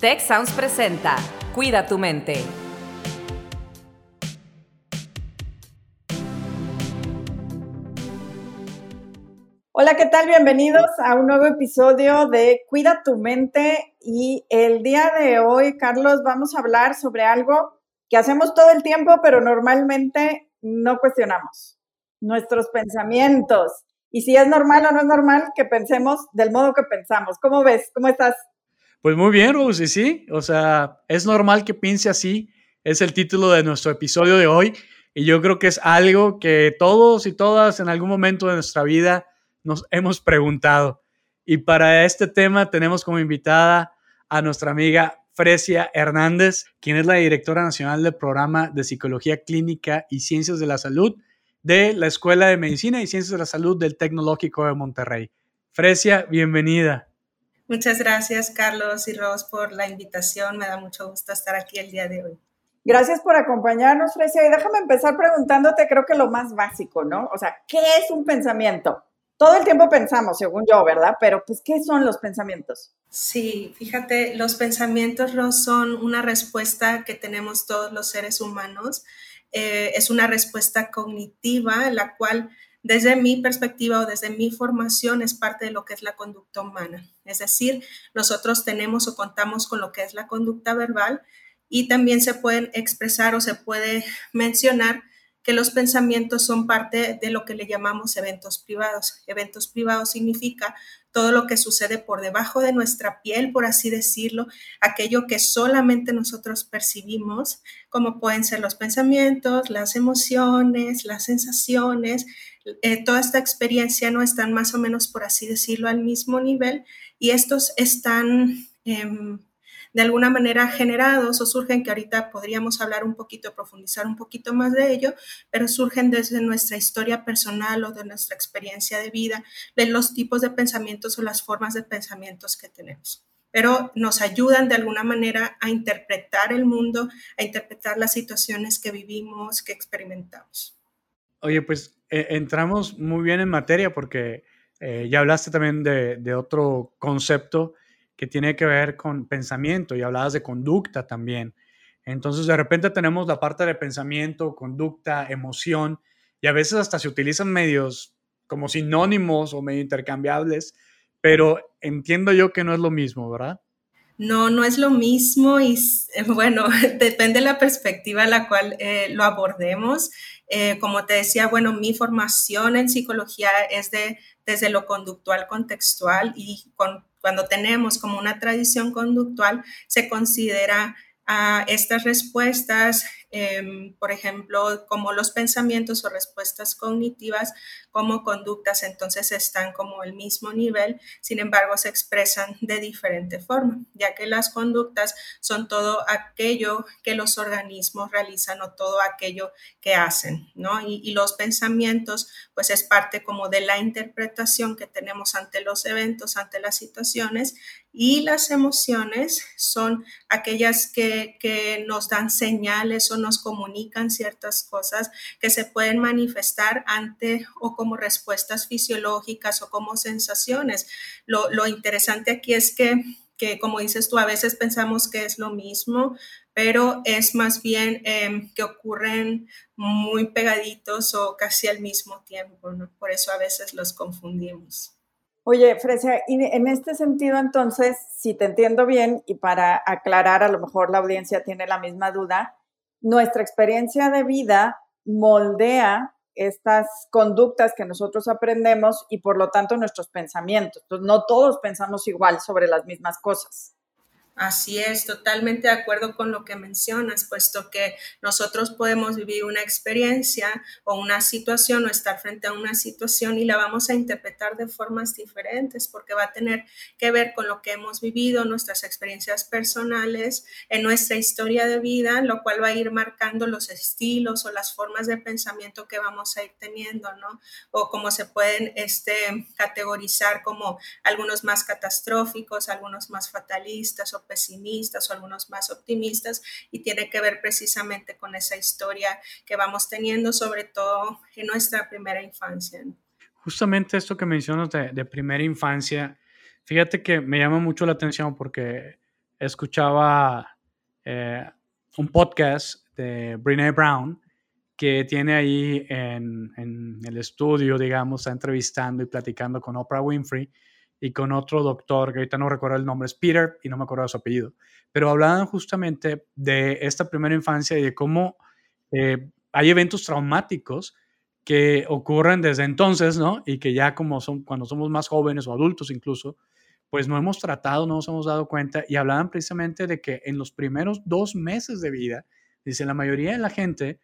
Tech Sounds presenta Cuida tu mente. Hola, ¿qué tal? Bienvenidos a un nuevo episodio de Cuida tu mente y el día de hoy, Carlos, vamos a hablar sobre algo que hacemos todo el tiempo, pero normalmente no cuestionamos, nuestros pensamientos. Y si es normal o no es normal que pensemos del modo que pensamos. ¿Cómo ves? ¿Cómo estás? Pues muy bien, Rose, sí. O sea, es normal que piense así. Es el título de nuestro episodio de hoy. Y yo creo que es algo que todos y todas en algún momento de nuestra vida nos hemos preguntado. Y para este tema tenemos como invitada a nuestra amiga Fresia Hernández, quien es la directora nacional del programa de Psicología Clínica y Ciencias de la Salud de la Escuela de Medicina y Ciencias de la Salud del Tecnológico de Monterrey. Fresia, bienvenida. Muchas gracias, Carlos y Ros, por la invitación. Me da mucho gusto estar aquí el día de hoy. Gracias por acompañarnos, Fresia. Y déjame empezar preguntándote, creo que lo más básico, ¿no? O sea, ¿qué es un pensamiento? todo el tiempo pensamos, según yo, ¿verdad? Pero pues, ¿qué son los pensamientos? Sí, fíjate, los pensamientos no son una respuesta que tenemos todos los seres humanos. Eh, es una respuesta cognitiva, la cual desde mi perspectiva o desde mi formación es parte de lo que es la conducta humana. Es decir, nosotros tenemos o contamos con lo que es la conducta verbal y también se pueden expresar o se puede mencionar que los pensamientos son parte de lo que le llamamos eventos privados. Eventos privados significa todo lo que sucede por debajo de nuestra piel, por así decirlo, aquello que solamente nosotros percibimos, como pueden ser los pensamientos, las emociones, las sensaciones, eh, toda esta experiencia no están más o menos, por así decirlo, al mismo nivel y estos están... Em, de alguna manera generados o surgen, que ahorita podríamos hablar un poquito, profundizar un poquito más de ello, pero surgen desde nuestra historia personal o de nuestra experiencia de vida, de los tipos de pensamientos o las formas de pensamientos que tenemos pero nos ayudan de alguna manera a interpretar el mundo, a interpretar las situaciones que vivimos, que experimentamos. Oye, pues eh, entramos muy bien en materia porque eh, ya hablaste también de, de, otro concepto que tiene que ver con pensamiento y hablabas de conducta también. Entonces, de repente tenemos la parte de pensamiento, conducta, emoción, y a veces hasta se utilizan medios como sinónimos o medio intercambiables, pero entiendo yo que no es lo mismo, ¿verdad? No, no es lo mismo y bueno, depende de la perspectiva a la cual eh, lo abordemos. Eh, como te decía, bueno, mi formación en psicología es de, desde lo conductual contextual y con cuando tenemos como una tradición conductual, se considera a estas respuestas, em, por ejemplo, como los pensamientos o respuestas cognitivas, como conductas, entonces están como el mismo nivel, sin embargo se expresan de diferente forma, ya que las conductas son todo aquello que los organismos realizan o todo aquello que hacen, ¿no? Y, y los pensamientos, pues es parte como de la interpretación que tenemos ante los eventos, ante las situaciones, y las emociones son aquellas que, que, nos dan señales o nos comunican ciertas cosas que se pueden manifestar ante o como respuestas fisiológicas o como sensaciones. Lo, lo interesante aquí es que, que, como dices tú, a veces pensamos que es lo mismo, pero es más bien eh, que ocurren muy pegaditos o casi al mismo tiempo, ¿no? Por eso a veces los confundimos. Oye, Fresia, y en este sentido, entonces, si te entiendo bien y para aclarar, a lo mejor la audiencia tiene la misma duda, nuestra experiencia de vida moldea estas conductas que nosotros aprendemos y por lo tanto nuestros pensamientos. Entonces, no todos pensamos igual sobre las mismas cosas. Así es, totalmente de acuerdo con lo que mencionas, puesto que nosotros podemos vivir una experiencia o una situación o estar frente a una situación y la vamos a interpretar de formas diferentes porque va a tener que ver con lo que hemos vivido, nuestras experiencias personales, en nuestra historia de vida, lo cual va a ir marcando los estilos o las formas de pensamiento que vamos a ir teniendo, ¿no? O cómo se pueden este, categorizar como algunos más catastróficos, algunos más fatalistas o pesimistas o algunos más optimistas y tiene que ver precisamente con esa historia que vamos teniendo, sobre todo en nuestra primera infancia. Justamente esto que mencionas de, primera infancia, fíjate que me llama mucho la atención porque escuchaba eh, un podcast de Brene Brown que tiene ahí en, en, el estudio, digamos, está entrevistando y platicando con Oprah Winfrey y con otro doctor, que ahorita no recuerdo el nombre, es Peter y no me acuerdo su apellido, pero hablaban justamente de esta primera infancia y de cómo eh, hay eventos traumáticos que ocurren desde entonces, ¿no? Y que ya como son, cuando somos más jóvenes o adultos incluso, pues no hemos tratado, no nos hemos dado cuenta y hablaban precisamente de que en los primeros dos meses de vida, dice, la mayoría de la gente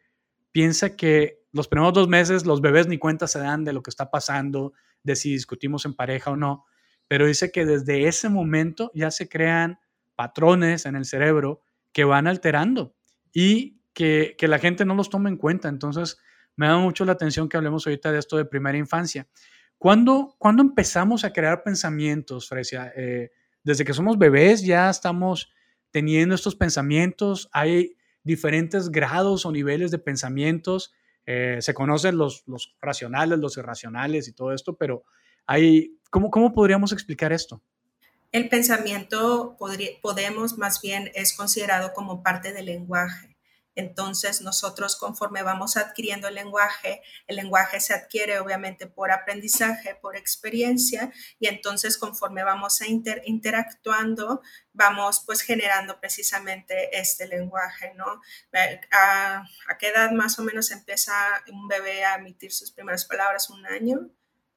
piensa que los primeros dos meses los bebés ni cuenta se dan de lo que está pasando, de si discutimos en pareja o no, pero dice que desde ese momento ya se crean patrones en el cerebro que van alterando y que, la gente no los toma en cuenta. Entonces, me da mucho la atención que hablemos ahorita de esto de primera infancia. ¿Cuándo, ¿cuándo empezamos a crear pensamientos, Frecia? Eh, desde que somos bebés ya estamos teniendo estos pensamientos. Hay diferentes grados o niveles de pensamientos. Eh, se conocen los, los racionales, los irracionales y todo esto, pero hay, ¿cómo, ¿cómo podríamos explicar esto? El pensamiento podemos más bien es considerado como parte del lenguaje. Entonces nosotros conforme vamos adquiriendo el lenguaje, el lenguaje se adquiere obviamente por aprendizaje, por experiencia y entonces conforme vamos a interactuando, vamos pues generando precisamente este lenguaje, ¿no? Eh, ¿A, ¿A qué edad más o menos empieza un bebé a emitir sus primeras palabras? ¿Un año?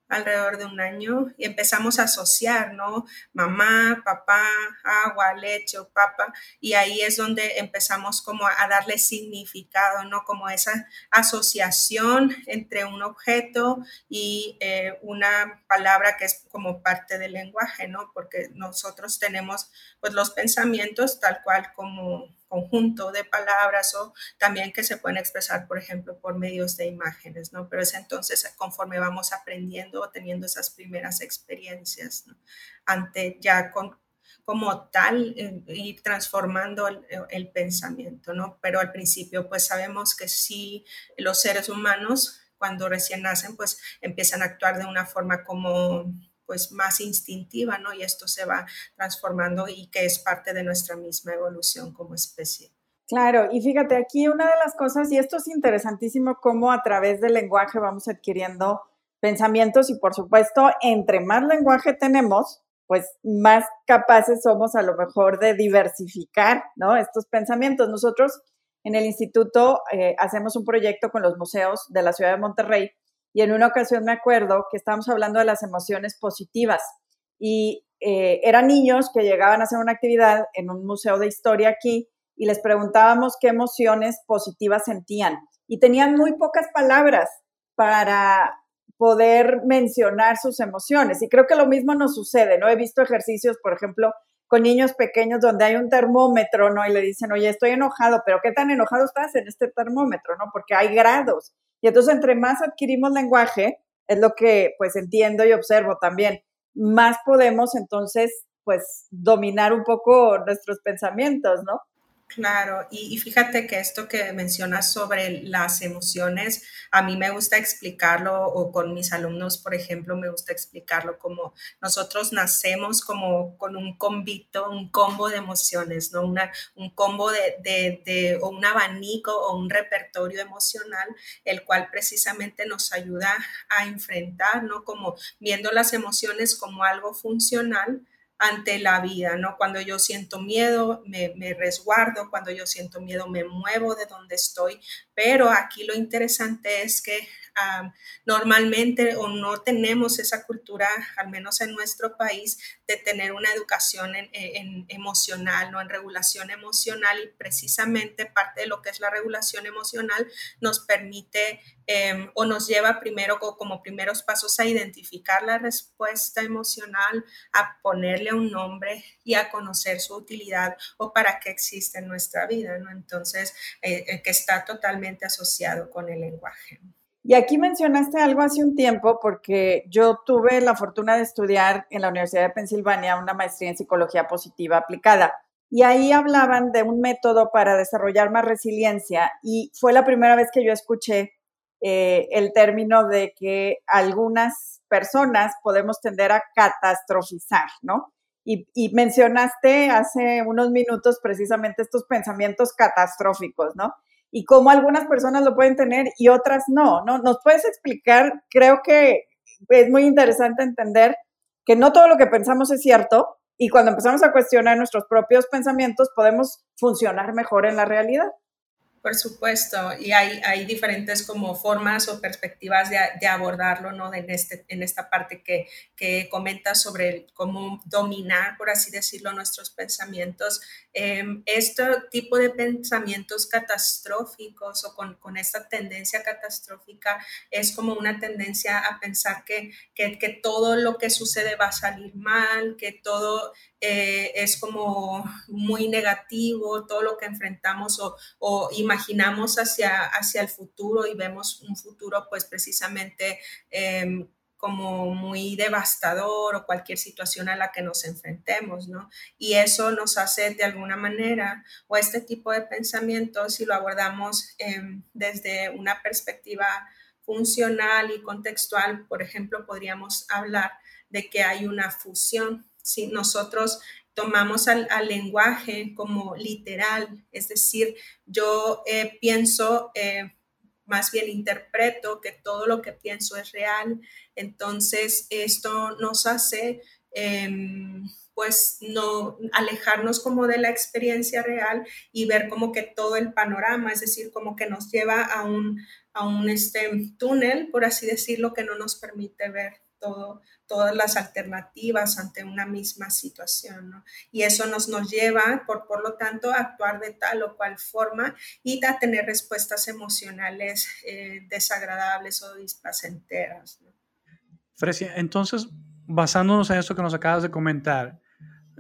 Alrededor de un año y empezamos a asociar, ¿no? Mamá, papá, agua, leche papa, y ahí es donde empezamos como a darle significado, ¿no? Como esa asociación entre un objeto y eh, una palabra que es como parte del lenguaje, ¿no? Porque nosotros tenemos pues los pensamientos tal cual como conjunto de palabras o también que se pueden expresar, por ejemplo, por medios de imágenes, ¿no? Pero es entonces conforme vamos aprendiendo o teniendo esas primeras experiencias, ¿no? Ante ya con, como tal eh, ir transformando el, el, pensamiento, ¿no? Pero al principio pues sabemos que sí los seres humanos cuando recién nacen pues empiezan a actuar de una forma como pues más instintiva, ¿no? Y esto se va transformando y que es parte de nuestra misma evolución como especie. Claro, y fíjate, aquí una de las cosas, y esto es interesantísimo, cómo a través del lenguaje vamos adquiriendo pensamientos y por supuesto, entre más lenguaje tenemos, pues más capaces somos a lo mejor de diversificar, ¿no? Estos pensamientos. Nosotros en el instituto eh, hacemos un proyecto con los museos de la ciudad de Monterrey y en una ocasión me acuerdo que estábamos hablando de las emociones positivas y eh, eran niños que llegaban a hacer una actividad en un museo de historia aquí y les preguntábamos qué emociones positivas sentían y tenían muy pocas palabras para poder mencionar sus emociones. Y creo que lo mismo nos sucede, ¿no? He visto ejercicios, por ejemplo, con niños pequeños donde hay un termómetro, ¿no? Y le dicen, oye, estoy enojado, pero ¿qué tan enojado estás en este termómetro, ¿no? Porque hay grados. Y entonces, entre más adquirimos lenguaje, es lo que pues entiendo y observo también, más podemos entonces pues dominar un poco nuestros pensamientos, ¿no? Claro, y, fíjate que esto que mencionas sobre las emociones, a mí me gusta explicarlo, o con mis alumnos, por ejemplo, me gusta explicarlo como nosotros nacemos como con un combito, un combo de emociones, ¿no? Una, un combo de, de, o un abanico o un repertorio emocional, el cual precisamente nos ayuda a enfrentar, ¿no? Como viendo las emociones como algo funcional ante la vida, ¿no? Cuando yo siento miedo, me, me, resguardo, cuando yo siento miedo, me muevo de donde estoy, pero aquí lo interesante es que normalmente o no tenemos esa cultura, al menos en nuestro país, de tener una educación en, emocional, ¿no? en regulación emocional y precisamente parte de lo que es la regulación emocional nos permite em, o nos lleva primero como primeros pasos a identificar la respuesta emocional, a ponerle un nombre y a conocer su utilidad o para qué existe en nuestra vida, ¿no? Entonces, eh, eh, que está totalmente asociado con el lenguaje. Y aquí mencionaste algo hace un tiempo porque yo tuve la fortuna de estudiar en la Universidad de Pensilvania una maestría en psicología positiva aplicada. Y ahí hablaban de un método para desarrollar más resiliencia y fue la primera vez que yo escuché eh, el término de que algunas personas podemos tender a catastrofizar, ¿no? y, mencionaste hace unos minutos precisamente estos pensamientos catastróficos, ¿no? Y cómo algunas personas lo pueden tener y otras no, ¿no? ¿Nos puedes explicar? Creo que es muy interesante entender que no todo lo que pensamos es cierto y cuando empezamos a cuestionar nuestros propios pensamientos podemos funcionar mejor en la realidad. Por supuesto, y hay, hay diferentes como formas o perspectivas de, de abordarlo, ¿no? En, este, en esta parte que, que comenta sobre cómo dominar, por así decirlo, nuestros pensamientos. Eh, este tipo de pensamientos catastróficos o con, con, esta tendencia catastrófica es como una tendencia a pensar que, que todo lo que sucede va a salir mal, que todo eh, es como muy negativo, todo lo que enfrentamos o, imaginamos hacia, hacia el futuro y vemos un futuro pues precisamente em, como muy devastador o cualquier situación a la que nos enfrentemos, ¿no? Y eso nos hace de alguna manera, o este tipo de pensamientos, si lo abordamos em, desde una perspectiva funcional y contextual, por ejemplo, podríamos hablar de que hay una fusión si nosotros tomamos al, lenguaje como literal, es decir, yo eh, pienso, eh, más bien interpreto que todo lo que pienso es real, entonces esto nos hace... Em, pues no alejarnos como de la experiencia real y ver como que todo el panorama, es decir, como que nos lleva a un, a un este, túnel, por así decirlo, que no nos permite ver todas las alternativas ante una misma situación. Y eso nos, nos lleva, por, por lo tanto, a actuar de tal o cual forma y a tener respuestas emocionales eh, desagradables o displacenteras. ¿no? Entonces, basándonos en esto que nos acabas de comentar,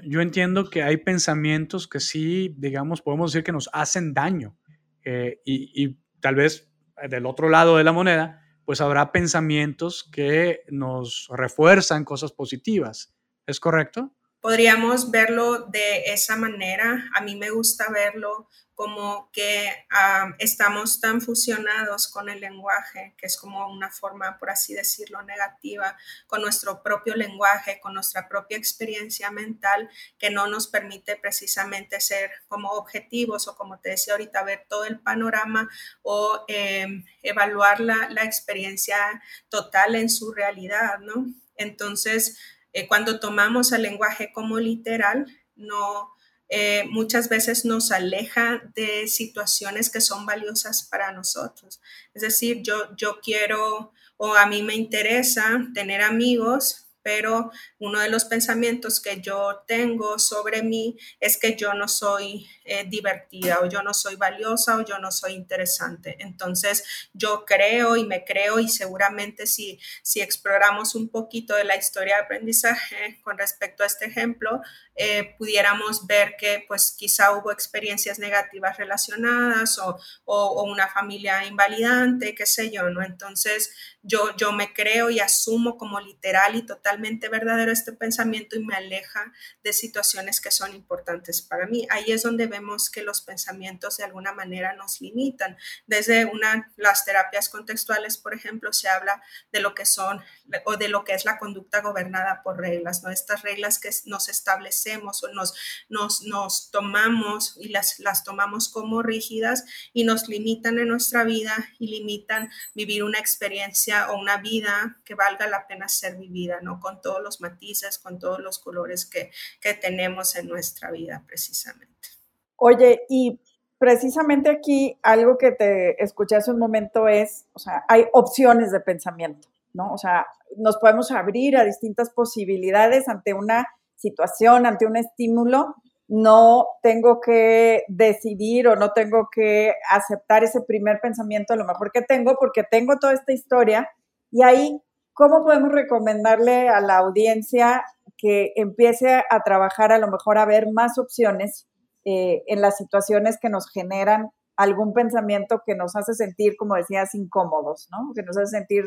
yo entiendo que hay pensamientos que sí, digamos, podemos decir que nos hacen daño. Eh, y tal vez del otro lado de la moneda, pues habrá pensamientos que nos refuerzan cosas positivas. ¿Es correcto? Podríamos verlo de esa manera. A mí me gusta verlo como que ah, estamos tan fusionados con el lenguaje, que es como una forma, por así decirlo, negativa, con nuestro propio lenguaje, con nuestra propia experiencia mental, que no nos permite precisamente ser como objetivos o como te decía ahorita, ver todo el panorama o em, evaluar la, la experiencia total en su realidad, ¿no? Entonces, eh, cuando tomamos el lenguaje como literal, no eh, muchas veces nos aleja de situaciones que son valiosas para nosotros. Es decir, yo, yo quiero o a mí me interesa tener amigos pero uno de los pensamientos que yo tengo sobre mí es que yo no soy eh, divertida o yo no soy valiosa o yo no soy interesante. Entonces yo creo y me creo y seguramente si, si exploramos un poquito de la historia de aprendizaje con respecto a este ejemplo, eh, pudiéramos ver que pues quizá hubo experiencias negativas relacionadas o, o, una familia invalidante, qué sé yo, ¿no? Entonces yo, yo me creo y asumo como literal y totalmente verdadero este pensamiento y me aleja de situaciones que son importantes para mí. Ahí es donde vemos que los pensamientos de alguna manera nos limitan. Desde una, las terapias contextuales, por ejemplo, se habla de lo que son o de lo que es la conducta gobernada por reglas, ¿no? Estas reglas que nos establecemos o nos, nos, nos tomamos y las, las tomamos como rígidas y nos limitan en nuestra vida y limitan vivir una experiencia o una vida que valga la pena ser vivida, ¿no? Con todos los matices, con todos los colores que, que tenemos en nuestra vida precisamente. Oye, y precisamente aquí algo que te escuché hace un momento es, o sea, hay opciones de pensamiento, ¿no? O sea, nos podemos abrir a distintas posibilidades ante una situación, ante un estímulo no tengo que decidir o no tengo que aceptar ese primer pensamiento a lo mejor que tengo porque tengo toda esta historia y ahí, ¿cómo podemos recomendarle a la audiencia que empiece a trabajar a lo mejor a ver más opciones eh, en las situaciones que nos generan algún pensamiento que nos hace sentir, como decías, incómodos, ¿no? Que nos hace sentir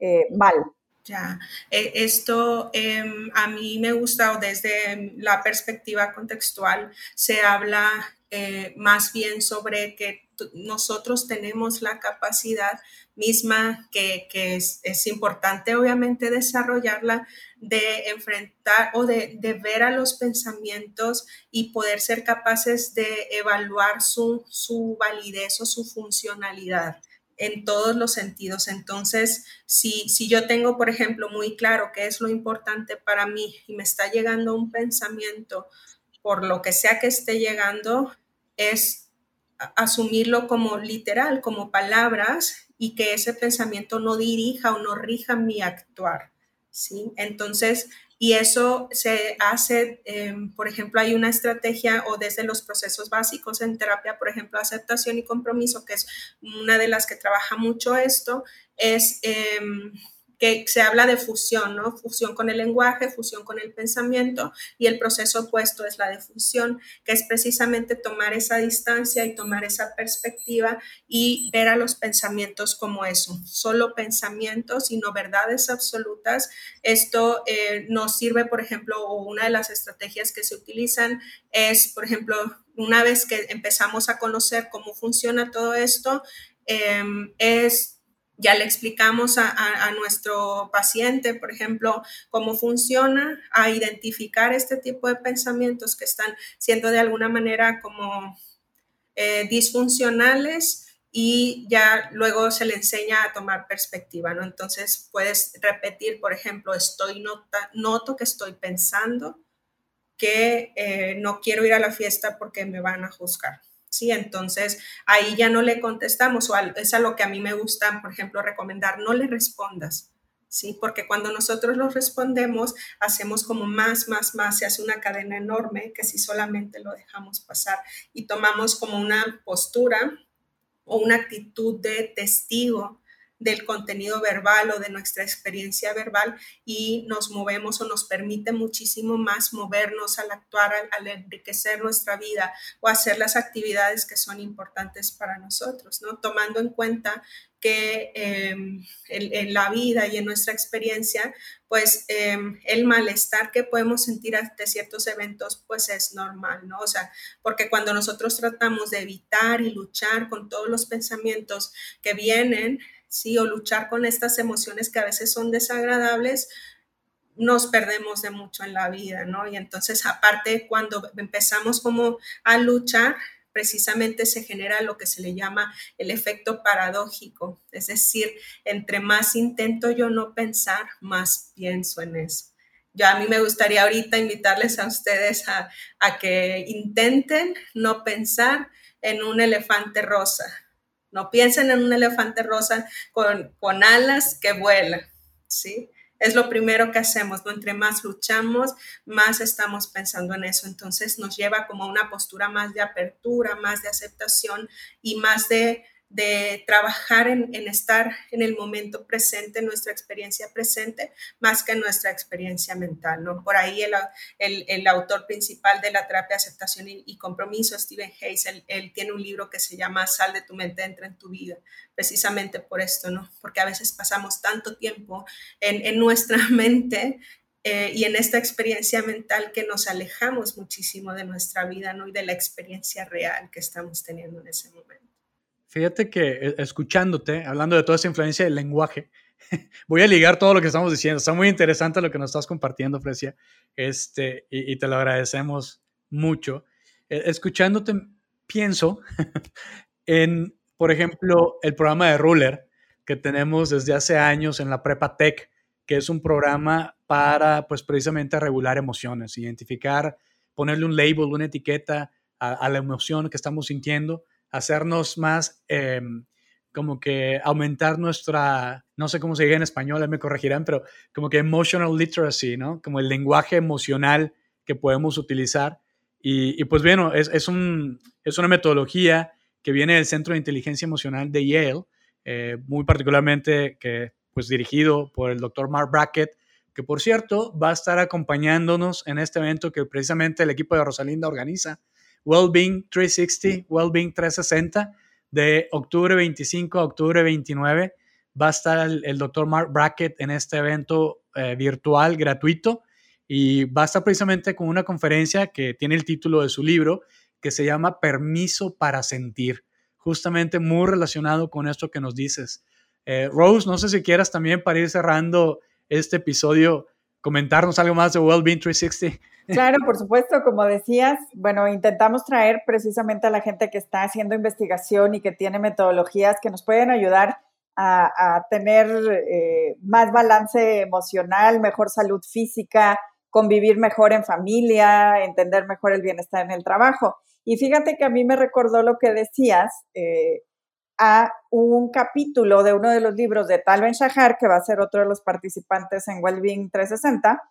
eh, mal. Ya, e, esto em, a mí me gusta desde la perspectiva contextual, se habla eh, más bien sobre que nosotros tenemos la capacidad misma que, es, importante obviamente desarrollarla de enfrentar o de, ver a los pensamientos y poder ser capaces de evaluar su, su validez o su funcionalidad en todos los sentidos. Entonces, si, si yo tengo, por ejemplo, muy claro qué es lo importante para mí y me está llegando un pensamiento por lo que sea que esté llegando, es asumirlo como literal, como palabras y que ese pensamiento no dirija o no rija mi actuar. ¿sí? Entonces, y eso se hace, em, por ejemplo, hay una estrategia o desde los procesos básicos en terapia, por ejemplo, aceptación y compromiso, que es una de las que trabaja mucho esto, es... Em, que se habla de fusión, ¿no? Fusión con el lenguaje, fusión con el pensamiento y el proceso opuesto es la de fusión, que es precisamente tomar esa distancia y tomar esa perspectiva y ver a los pensamientos como eso, solo pensamientos y no verdades absolutas. Esto eh, nos sirve, por ejemplo, o una de las estrategias que se utilizan es, por ejemplo, una vez que empezamos a conocer cómo funciona todo esto, em, es ya le explicamos a, nuestro paciente, por ejemplo, cómo funciona, a identificar este tipo de pensamientos que están siendo de alguna manera como eh, disfuncionales y ya luego se le enseña a tomar perspectiva, ¿no? Entonces puedes repetir, por ejemplo, estoy nota, noto que estoy pensando que eh, no quiero ir a la fiesta porque me van a juzgar ¿sí? Entonces ahí ya no le contestamos o es a lo que a mí me gusta, por ejemplo, recomendar, no le respondas. ¿Sí? Porque cuando nosotros lo respondemos, hacemos como más, más, más, se hace una cadena enorme que si solamente lo dejamos pasar y tomamos como una postura o una actitud de testigo del contenido verbal o de nuestra experiencia verbal y nos movemos o nos permite muchísimo más movernos al actuar, al, enriquecer nuestra vida o hacer las actividades que son importantes para nosotros, ¿no? Tomando en cuenta que em, en, la vida y en nuestra experiencia, pues em, el malestar que podemos sentir ante ciertos eventos, pues es normal, ¿no? O sea, porque cuando nosotros tratamos de evitar y luchar con todos los pensamientos que vienen, ¿sí? O luchar con estas emociones que a veces son desagradables, nos perdemos de mucho en la vida, ¿no? Y entonces, aparte, cuando empezamos como a luchar, precisamente se genera lo que se le llama el efecto paradójico, es decir, entre más intento yo no pensar, más pienso en eso. Yo a mí me gustaría ahorita invitarles a ustedes a, a que intenten no pensar en un elefante rosa, no piensen en un elefante rosa con, con alas que vuela, ¿sí? Es lo primero que hacemos, ¿no? Entre más luchamos, más estamos pensando en eso. Entonces nos lleva como a una postura más de apertura, más de aceptación y más de de trabajar en, estar en el momento presente, nuestra experiencia presente, más que nuestra experiencia mental, ¿no? Por ahí el, el, autor principal de la terapia de aceptación y, compromiso, Stephen Hayes, él, tiene un libro que se llama Sal de tu mente, entra en tu vida, precisamente por esto, ¿no? Porque a veces pasamos tanto tiempo en, en nuestra mente eh, y en esta experiencia mental que nos alejamos muchísimo de nuestra vida, ¿no? Y de la experiencia real que estamos teniendo en ese momento. Fíjate que eh, escuchándote, hablando de toda esa influencia del lenguaje, voy a ligar todo lo que estamos diciendo. Está muy interesante lo que nos estás compartiendo, Frecia, este, y, te lo agradecemos mucho. E, escuchándote, pienso en, por ejemplo, el programa de Ruler que tenemos desde hace años en la Prepa Tech, que es un programa para, pues, precisamente regular emociones, identificar, ponerle un label, una etiqueta a la emoción que estamos sintiendo hacernos más, em, como que aumentar nuestra, no sé cómo se diga en español, me corregirán, pero como que emotional literacy, ¿no? Como el lenguaje emocional que podemos utilizar. Y, pues bueno, es, es, un, es, una metodología que viene del Centro de Inteligencia Emocional de Yale, eh, muy particularmente que pues dirigido por el doctor Mark Brackett, que por cierto va a estar acompañándonos en este evento que precisamente el equipo de Rosalinda organiza Wellbeing 360, Wellbeing 360, de octubre 25 a octubre 29. va a estar el, doctor Mark Brackett en este evento eh, virtual gratuito y va a estar precisamente con una conferencia que tiene el título de su libro que se llama Permiso para Sentir, justamente muy relacionado con esto que nos dices. Eh, Rose, no sé si quieras también para ir cerrando este episodio, comentarnos algo más de Wellbeing 360. Claro, por supuesto, como decías, bueno, intentamos traer precisamente a la gente que está haciendo investigación y que tiene metodologías que nos pueden ayudar a, tener eh, más balance emocional, mejor salud física, convivir mejor en familia, entender mejor el bienestar en el trabajo. Y fíjate que a mí me recordó lo que decías eh, a un capítulo de uno de los libros de Tal Ben Shahar, que va a ser otro de los participantes en Wellbeing 360,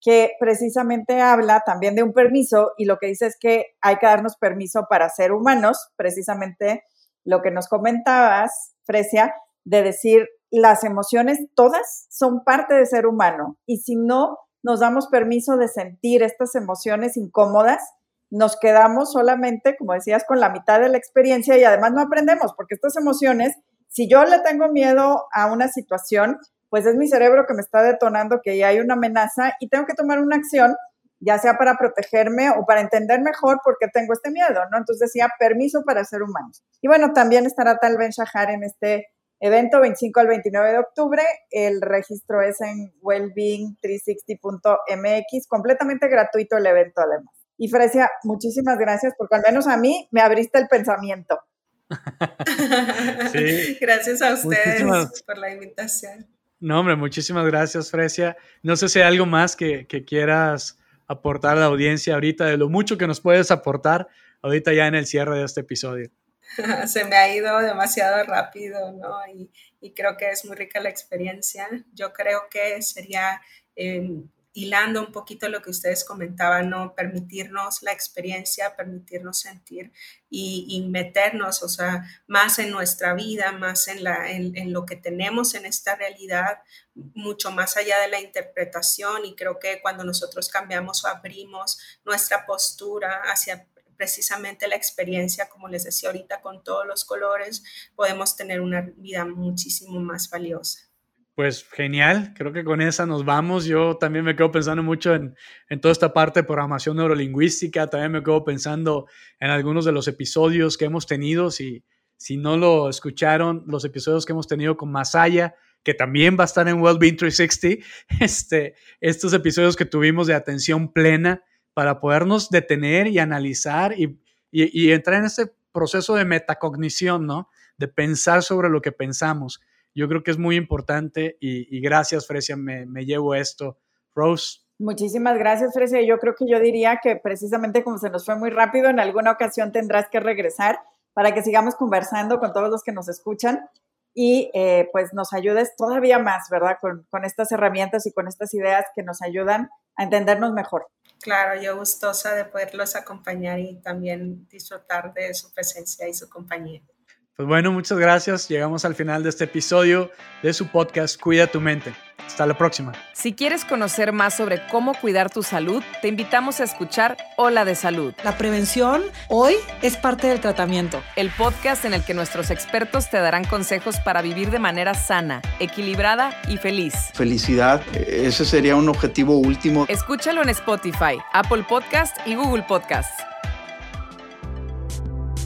que precisamente habla también de un permiso y lo que dice es que hay que darnos permiso para ser humanos, precisamente lo que nos comentabas, Fresia, de decir las emociones todas son parte de ser humano y si no nos damos permiso de sentir estas emociones incómodas, nos quedamos solamente, como decías, con la mitad de la experiencia y además no aprendemos, porque estas emociones, si yo le tengo miedo a una situación, pues es mi cerebro que me está detonando que ya hay una amenaza y tengo que tomar una acción, ya sea para protegerme o para entender mejor por qué tengo este miedo, ¿no? Entonces decía, permiso para ser humanos. Y bueno, también estará Tal Ben Shahar en este evento 25 al 29 de octubre. El registro es en wellbeing360.mx, completamente gratuito el evento además. Y Frecia, muchísimas gracias porque al menos a mí me abriste el pensamiento. sí. Gracias a ustedes por la invitación. No, hombre, muchísimas gracias, Frecia. No sé si hay algo más que, que, quieras aportar a la audiencia ahorita, de lo mucho que nos puedes aportar ahorita ya en el cierre de este episodio. Se me ha ido demasiado rápido, ¿no? Y, y creo que es muy rica la experiencia. Yo creo que sería eh, hilando un poquito lo que ustedes comentaban, ¿no? Permitirnos la experiencia, permitirnos sentir y, meternos, o sea, más en nuestra vida, más en, en, lo que tenemos en esta realidad, mucho más allá de la interpretación. Y creo que cuando nosotros cambiamos o abrimos nuestra postura hacia precisamente la experiencia, como les decía ahorita, con todos los colores, podemos tener una vida muchísimo más valiosa. Pues genial, creo que con esa nos vamos. Yo también me quedo pensando mucho en, en, toda esta parte de programación neurolingüística, también me quedo pensando en algunos de los episodios que hemos tenido. Si, si no lo escucharon, los episodios que hemos tenido con Masaya, que también va a estar en Wellbeing 360, este, estos episodios que tuvimos de atención plena para podernos detener y analizar y, y, entrar en ese proceso de metacognición, ¿no? De pensar sobre lo que pensamos yo creo que es muy importante y, gracias, Frecia, me, me, llevo esto. Rose. Muchísimas gracias, Frecia. Yo creo que yo diría que precisamente como se nos fue muy rápido, en alguna ocasión tendrás que regresar para que sigamos conversando con todos los que nos escuchan y eh, pues nos ayudes todavía más, ¿verdad? Con, con estas herramientas y con estas ideas que nos ayudan a entendernos mejor. Claro, yo gustosa de poderlos acompañar y también disfrutar de su presencia y su compañía. Pues bueno, muchas gracias. Llegamos al final de este episodio de su podcast Cuida tu mente. Hasta la próxima. Si quieres conocer más sobre cómo cuidar tu salud, te invitamos a escuchar Hola de Salud. La prevención hoy es parte del tratamiento. El podcast en el que nuestros expertos te darán consejos para vivir de manera sana, equilibrada y feliz. Felicidad, ese sería un objetivo último. Escúchalo en Spotify, Apple Podcast y Google Podcast.